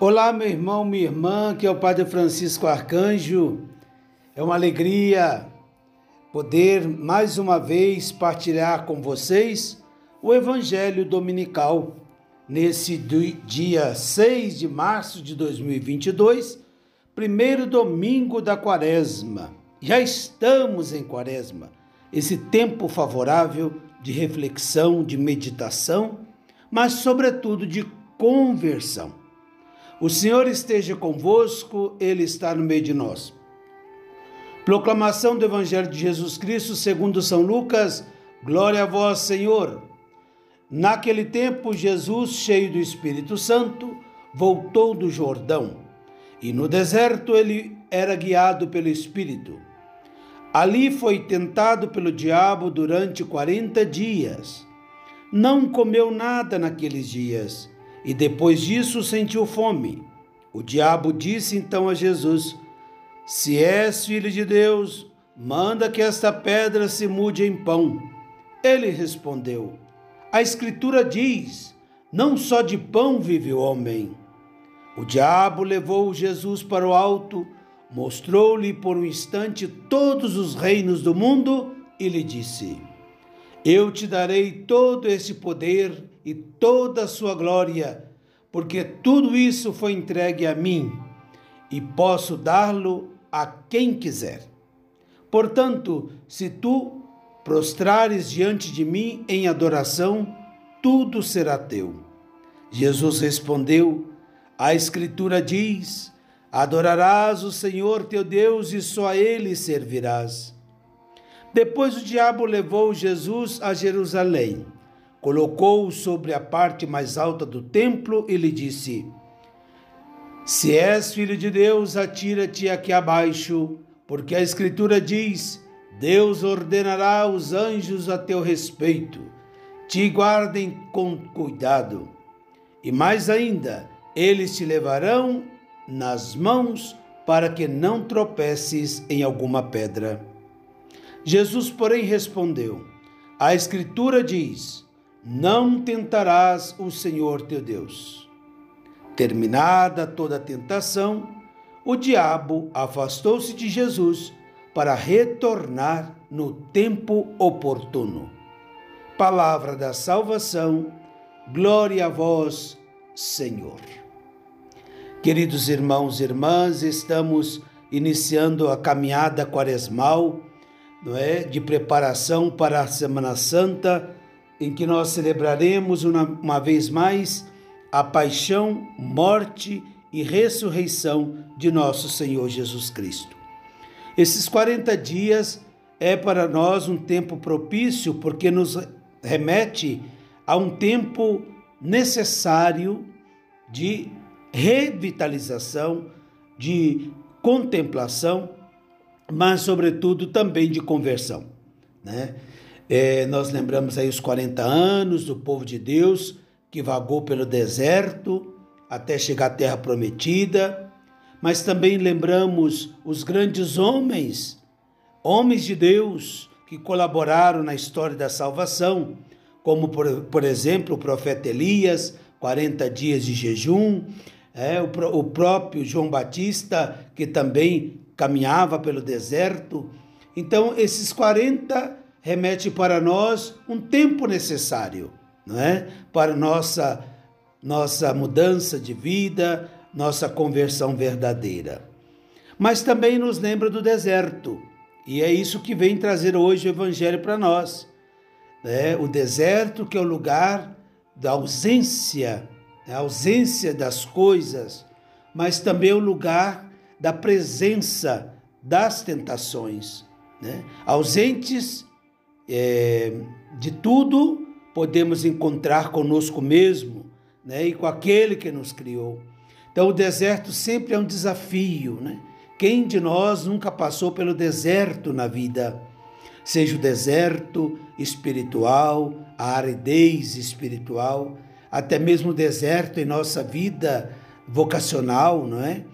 Olá, meu irmão, minha irmã, que é o Padre Francisco Arcanjo. É uma alegria poder mais uma vez partilhar com vocês o Evangelho Dominical nesse dia 6 de março de 2022, primeiro domingo da Quaresma. Já estamos em Quaresma, esse tempo favorável de reflexão, de meditação, mas sobretudo de conversão. O Senhor esteja convosco, Ele está no meio de nós. Proclamação do Evangelho de Jesus Cristo segundo São Lucas, glória a vós, Senhor. Naquele tempo, Jesus, cheio do Espírito Santo, voltou do Jordão, e no deserto ele era guiado pelo Espírito. Ali foi tentado pelo diabo durante quarenta dias. Não comeu nada naqueles dias e depois disso sentiu fome. O diabo disse então a Jesus: Se és filho de Deus, manda que esta pedra se mude em pão. Ele respondeu: A Escritura diz: Não só de pão vive o homem. O diabo levou Jesus para o alto, mostrou-lhe por um instante todos os reinos do mundo e lhe disse: Eu te darei todo esse poder e toda a sua glória, porque tudo isso foi entregue a mim e posso dá-lo a quem quiser. Portanto, se tu prostrares diante de mim em adoração, tudo será teu. Jesus respondeu: A Escritura diz: Adorarás o Senhor teu Deus e só a ele servirás. Depois o diabo levou Jesus a Jerusalém colocou-o sobre a parte mais alta do templo e lhe disse: Se és filho de Deus, atira-te aqui abaixo, porque a Escritura diz: Deus ordenará os anjos a teu respeito, te guardem com cuidado. E mais ainda, eles te levarão nas mãos para que não tropeces em alguma pedra. Jesus, porém, respondeu: A Escritura diz: não tentarás o Senhor teu Deus. Terminada toda a tentação, o diabo afastou-se de Jesus para retornar no tempo oportuno. Palavra da salvação, glória a vós, Senhor. Queridos irmãos e irmãs, estamos iniciando a caminhada quaresmal, não é, de preparação para a Semana Santa em que nós celebraremos uma, uma vez mais a paixão, morte e ressurreição de nosso Senhor Jesus Cristo. Esses 40 dias é para nós um tempo propício porque nos remete a um tempo necessário de revitalização, de contemplação, mas, sobretudo, também de conversão. Né? É, nós lembramos aí os 40 anos do povo de Deus que vagou pelo deserto até chegar à terra prometida, mas também lembramos os grandes homens, homens de Deus que colaboraram na história da salvação, como por, por exemplo o profeta Elias, 40 dias de jejum, é, o, o próprio João Batista, que também caminhava pelo deserto. Então, esses 40 remete para nós um tempo necessário, não é? Para nossa nossa mudança de vida, nossa conversão verdadeira. Mas também nos lembra do deserto, e é isso que vem trazer hoje o evangelho para nós. Né? O deserto que é o lugar da ausência, a ausência das coisas, mas também o lugar da presença das tentações. Né? Ausentes é, de tudo podemos encontrar conosco mesmo né, e com aquele que nos criou. Então, o deserto sempre é um desafio. Né? Quem de nós nunca passou pelo deserto na vida? Seja o deserto espiritual, a aridez espiritual, até mesmo o deserto em nossa vida vocacional, não é?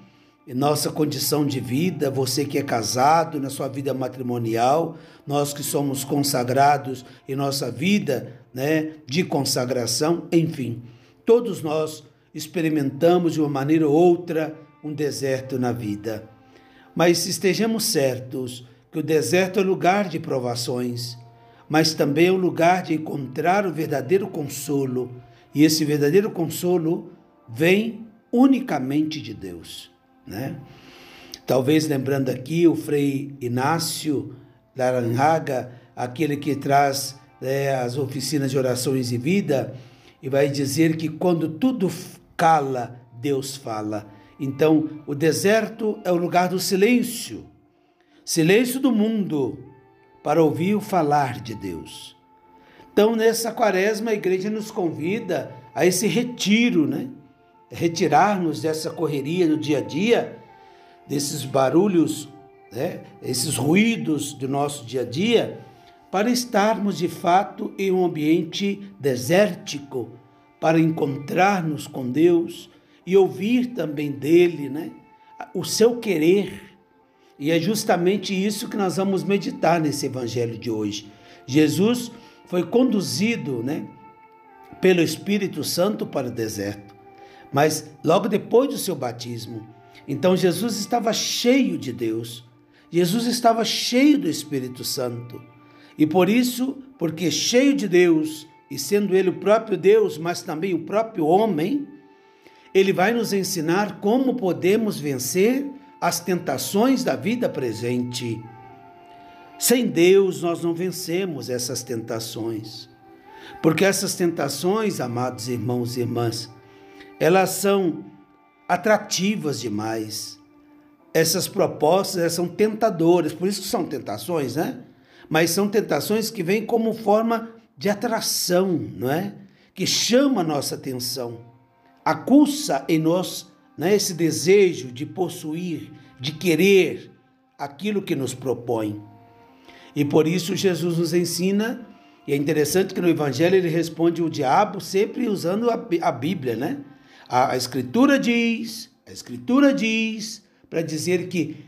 Nossa condição de vida, você que é casado, na sua vida matrimonial, nós que somos consagrados em nossa vida né, de consagração, enfim, todos nós experimentamos de uma maneira ou outra um deserto na vida. Mas estejamos certos que o deserto é lugar de provações, mas também é um lugar de encontrar o verdadeiro consolo, e esse verdadeiro consolo vem unicamente de Deus, né? Talvez lembrando aqui o Frei Inácio Laranjaga, aquele que traz né, as oficinas de orações e vida, e vai dizer que quando tudo cala, Deus fala. Então, o deserto é o lugar do silêncio silêncio do mundo para ouvir o falar de Deus. Então, nessa quaresma, a igreja nos convida a esse retiro, né? Retirar-nos dessa correria do dia a dia, desses barulhos, né? esses ruídos do nosso dia a dia, para estarmos de fato em um ambiente desértico, para encontrar-nos com Deus e ouvir também dele, né? O seu querer e é justamente isso que nós vamos meditar nesse evangelho de hoje. Jesus foi conduzido, né, pelo Espírito Santo para o deserto, mas logo depois do seu batismo. Então Jesus estava cheio de Deus. Jesus estava cheio do Espírito Santo. E por isso, porque cheio de Deus, e sendo ele o próprio Deus, mas também o próprio homem, ele vai nos ensinar como podemos vencer as tentações da vida presente. Sem Deus, nós não vencemos essas tentações. Porque essas tentações, amados irmãos e irmãs, elas são atrativas demais. Essas propostas elas são tentadoras, por isso são tentações, né? Mas são tentações que vêm como forma de atração, não é? Que chama a nossa atenção, acusa em nós né, esse desejo de possuir, de querer aquilo que nos propõe. E por isso Jesus nos ensina, e é interessante que no Evangelho ele responde o diabo sempre usando a, Bíblia, né? A, Escritura diz, a Escritura diz, para dizer que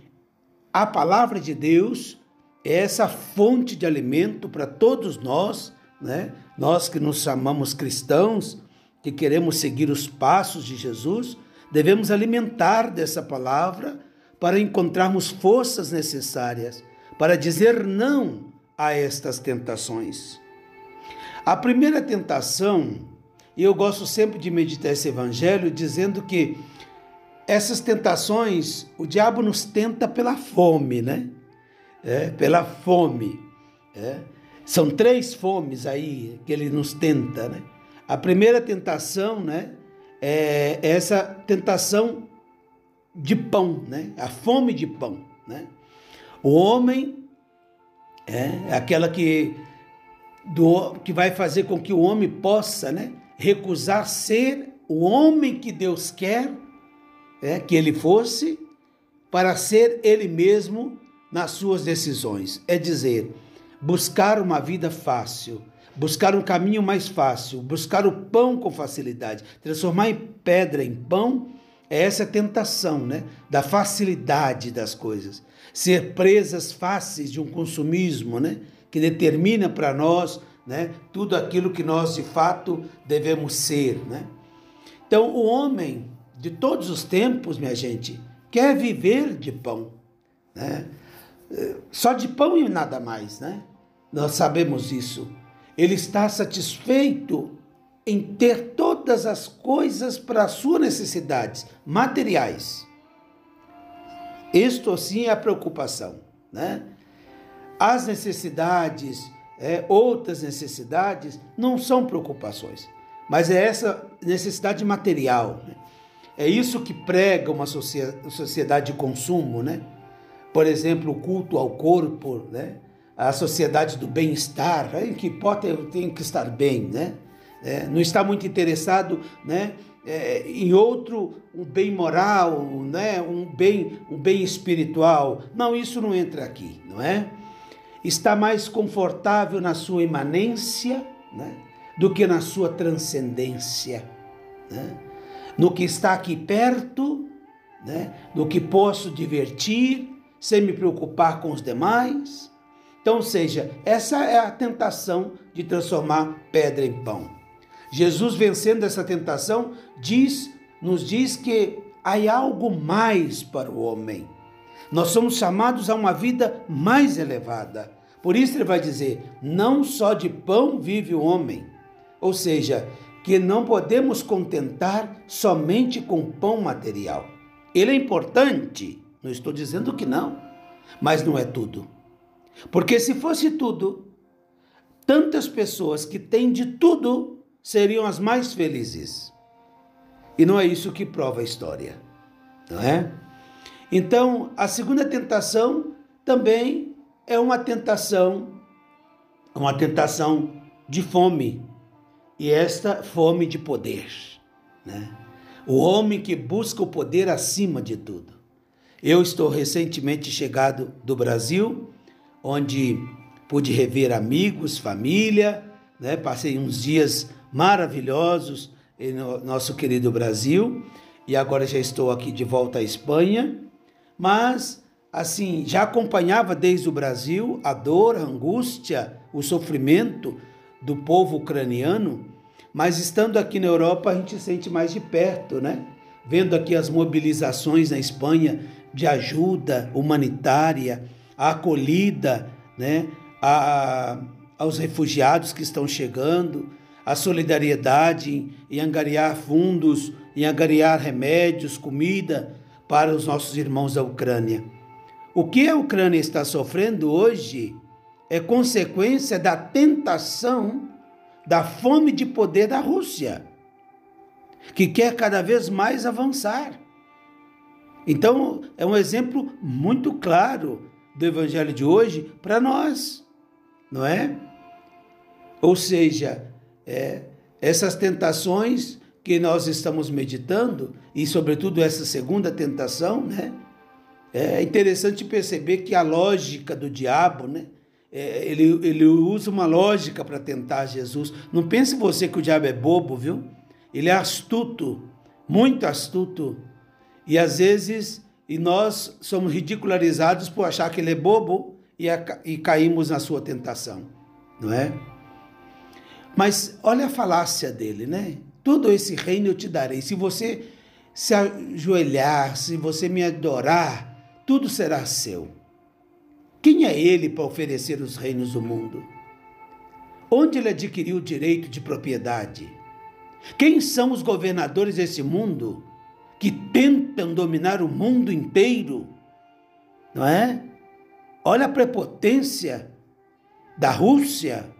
a palavra de Deus é essa fonte de alimento para todos nós, né? Nós que nos chamamos cristãos, que queremos seguir os passos de Jesus, Devemos alimentar dessa palavra para encontrarmos forças necessárias para dizer não a estas tentações. A primeira tentação, e eu gosto sempre de meditar esse evangelho dizendo que essas tentações, o diabo nos tenta pela fome, né? É, pela fome. É. São três fomes aí que ele nos tenta, né? A primeira tentação, né? é, essa tentação de pão, né? a fome de pão. Né? O homem é aquela que, do, que vai fazer com que o homem possa né, recusar ser o homem que Deus quer é, que ele fosse, para ser ele mesmo nas suas decisões. É dizer, buscar uma vida fácil, buscar um caminho mais fácil, buscar o pão com facilidade, transformar em pedra em pão, é essa tentação, né, da facilidade das coisas, ser presas fáceis de um consumismo, né, que determina para nós, né, tudo aquilo que nós de fato devemos ser, né? Então, o homem de todos os tempos, minha gente, quer viver de pão, né? Só de pão e nada mais, né? Nós sabemos isso ele está satisfeito em ter todas as coisas para suas necessidades materiais. Isto sim é a preocupação, né? As necessidades, é, outras necessidades, não são preocupações, mas é essa necessidade material. Né? É isso que prega uma sociedade de consumo, né? Por exemplo, o culto ao corpo, né? a sociedade do bem-estar, em que pode eu tenho que estar bem, né? É, não está muito interessado, né? É, em outro um bem moral, né? Um bem, um bem espiritual. Não, isso não entra aqui, não é? Está mais confortável na sua imanência, né? Do que na sua transcendência, né? No que está aqui perto, né? No que posso divertir sem me preocupar com os demais então, ou seja, essa é a tentação de transformar pedra em pão. Jesus vencendo essa tentação diz, nos diz que há algo mais para o homem. Nós somos chamados a uma vida mais elevada. Por isso ele vai dizer: não só de pão vive o homem. Ou seja, que não podemos contentar somente com pão material. Ele é importante, não estou dizendo que não, mas não é tudo. Porque se fosse tudo, tantas pessoas que têm de tudo seriam as mais felizes. E não é isso que prova a história, não é? Então, a segunda tentação também é uma tentação, uma tentação de fome. E esta fome de poder, né? O homem que busca o poder acima de tudo. Eu estou recentemente chegado do Brasil, onde pude rever amigos, família, né? Passei uns dias maravilhosos no nosso querido Brasil e agora já estou aqui de volta à Espanha, mas assim, já acompanhava desde o Brasil a dor, a angústia, o sofrimento do povo ucraniano, mas estando aqui na Europa a gente sente mais de perto, né? Vendo aqui as mobilizações na Espanha de ajuda humanitária, a acolhida, né? A, aos refugiados que estão chegando, a solidariedade em angariar fundos, em angariar remédios, comida para os nossos irmãos da Ucrânia. O que a Ucrânia está sofrendo hoje é consequência da tentação da fome de poder da Rússia, que quer cada vez mais avançar. Então, é um exemplo muito claro do evangelho de hoje para nós, não é? Ou seja, é, essas tentações que nós estamos meditando, e sobretudo essa segunda tentação, né? É interessante perceber que a lógica do diabo, né? É, ele, ele usa uma lógica para tentar Jesus. Não pense você que o diabo é bobo, viu? Ele é astuto, muito astuto. E às vezes e nós somos ridicularizados por achar que ele é bobo e, e caímos na sua tentação, não é? Mas olha a falácia dele, né? Todo esse reino eu te darei. Se você se ajoelhar, se você me adorar, tudo será seu. Quem é ele para oferecer os reinos do mundo? Onde ele adquiriu o direito de propriedade? Quem são os governadores desse mundo que tentam dominar o mundo inteiro? Não é? Olha a prepotência da Rússia,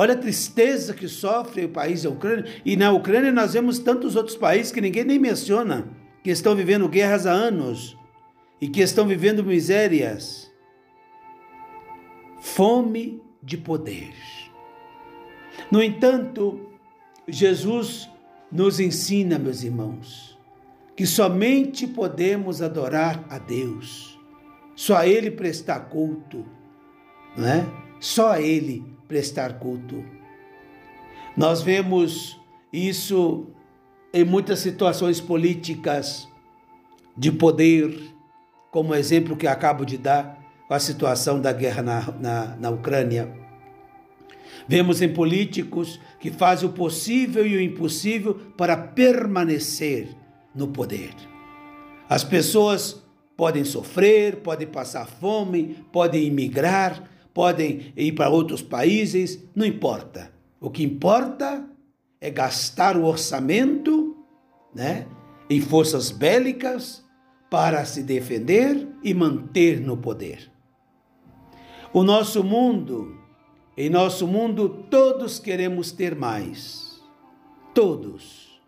Olha a tristeza que sofre o país da Ucrânia. E na Ucrânia nós vemos tantos outros países que ninguém nem menciona, que estão vivendo guerras há anos e que estão vivendo misérias. Fome de poder. No entanto, Jesus nos ensina, meus irmãos, que somente podemos adorar a Deus, só a Ele prestar culto, não é? Só a Ele prestar culto. Nós vemos isso em muitas situações políticas de poder, como o exemplo que acabo de dar a situação da guerra na, na, na Ucrânia. Vemos em políticos que fazem o possível e o impossível para permanecer no poder. As pessoas podem sofrer, podem passar fome, podem imigrar, podem ir para outros países, não importa. O que importa é gastar o orçamento né, em forças bélicas para se defender e manter no poder. O nosso mundo, em nosso mundo, todos queremos ter mais. Todos.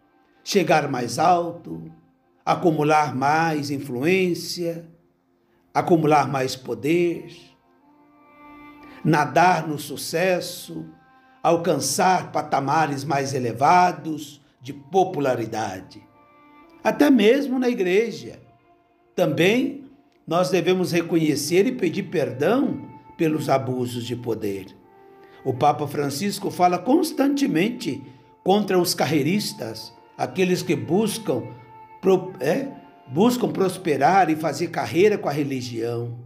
Chegar mais alto, acumular mais influência, acumular mais poder nadar no sucesso, alcançar patamares mais elevados de popularidade. Até mesmo na igreja. Também nós devemos reconhecer e pedir perdão pelos abusos de poder. O Papa Francisco fala constantemente contra os carreiristas, aqueles que buscam, é, buscam prosperar e fazer carreira com a religião.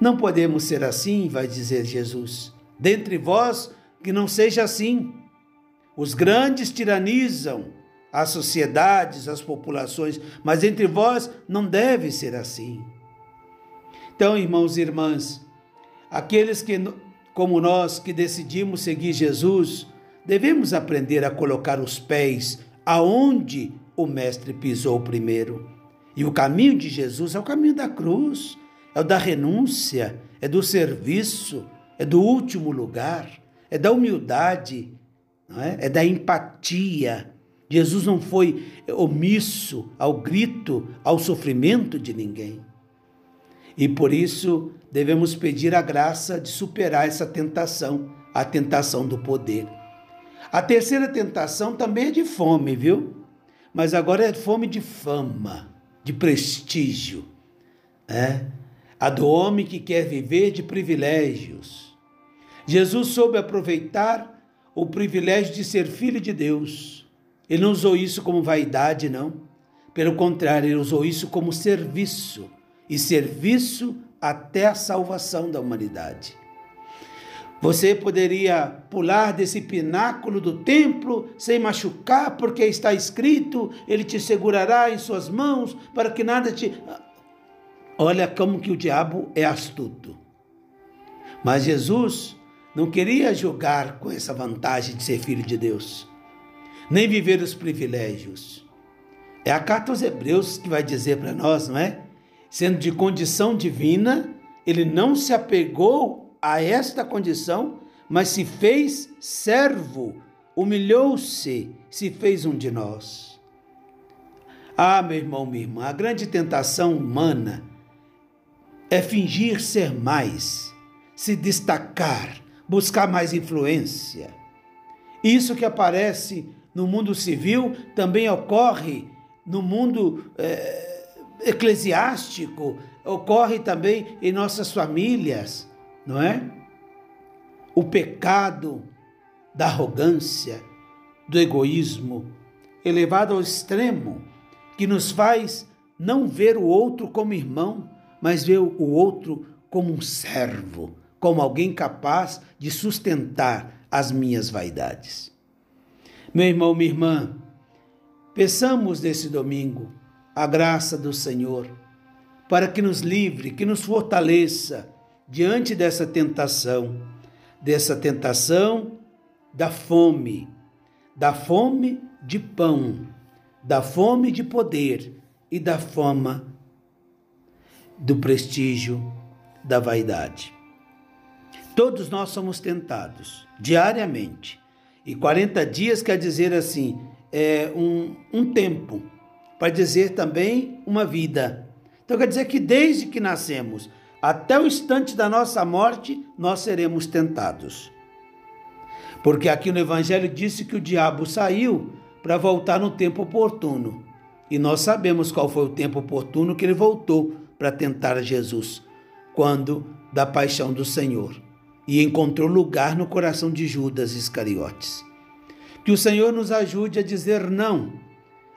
Não podemos ser assim, vai dizer Jesus. Dentre vós, que não seja assim. Os grandes tiranizam as sociedades, as populações, mas entre vós não deve ser assim. Então, irmãos e irmãs, aqueles que, como nós, que decidimos seguir Jesus, devemos aprender a colocar os pés aonde o Mestre pisou primeiro. E o caminho de Jesus é o caminho da cruz, é o da renúncia, é do serviço, é do último lugar, é da humildade, não é? é da empatia. Jesus não foi omisso ao grito, ao sofrimento de ninguém. E por isso devemos pedir a graça de superar essa tentação, a tentação do poder. A terceira tentação também é de fome, viu? Mas agora é fome de fama, de prestígio. É? A do homem que quer viver de privilégios. Jesus soube aproveitar o privilégio de ser filho de Deus. Ele não usou isso como vaidade, não. Pelo contrário, ele usou isso como serviço e serviço até a salvação da humanidade. Você poderia pular desse pináculo do templo sem machucar, porque está escrito: Ele te segurará em suas mãos para que nada te. Olha como que o diabo é astuto. Mas Jesus não queria jogar com essa vantagem de ser filho de Deus, nem viver os privilégios. É a carta aos Hebreus que vai dizer para nós, não é? Sendo de condição divina, ele não se apegou a esta condição, mas se fez servo, humilhou-se, se fez um de nós. Ah, meu irmão, minha irmã, a grande tentação humana é fingir ser mais, se destacar, buscar mais influência. Isso que aparece no mundo civil também ocorre no mundo é, eclesiástico, ocorre também em nossas famílias não é? O pecado da arrogância, do egoísmo, elevado ao extremo, que nos faz não ver o outro como irmão, mas ver o outro como um servo, como alguém capaz de sustentar as minhas vaidades. Meu irmão, minha irmã, peçamos nesse domingo a graça do Senhor para que nos livre, que nos fortaleça diante dessa tentação, dessa tentação da fome, da fome de pão, da fome de poder e da fama do prestígio, da vaidade. Todos nós somos tentados diariamente. E 40 dias quer dizer assim, é um, um tempo, para dizer também uma vida. Então quer dizer que desde que nascemos até o instante da nossa morte, nós seremos tentados. Porque aqui no Evangelho disse que o diabo saiu para voltar no tempo oportuno. E nós sabemos qual foi o tempo oportuno que ele voltou para tentar Jesus, quando da paixão do Senhor, e encontrou lugar no coração de Judas Iscariotes. Que o Senhor nos ajude a dizer não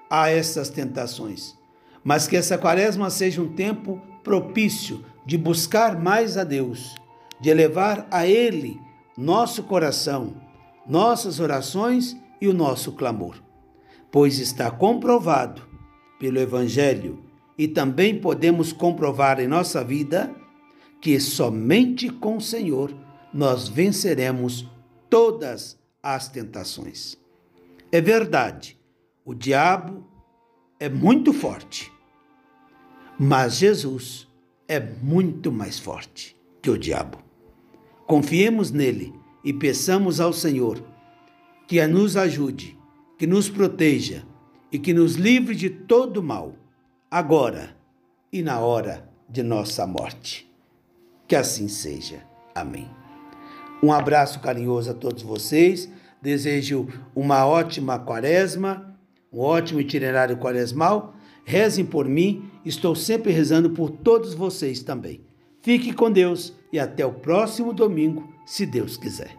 a essas tentações, mas que essa quaresma seja um tempo propício de buscar mais a Deus, de elevar a Ele nosso coração, nossas orações e o nosso clamor. Pois está comprovado pelo Evangelho e também podemos comprovar em nossa vida que somente com o Senhor nós venceremos todas as tentações. É verdade, o diabo é muito forte, mas Jesus é muito mais forte que o diabo. Confiemos nele e peçamos ao Senhor que nos ajude, que nos proteja e que nos livre de todo mal, agora e na hora de nossa morte. Que assim seja. Amém. Um abraço carinhoso a todos vocês. Desejo uma ótima quaresma, um ótimo itinerário quaresmal Rezem por mim, estou sempre rezando por todos vocês também. Fique com Deus e até o próximo domingo, se Deus quiser.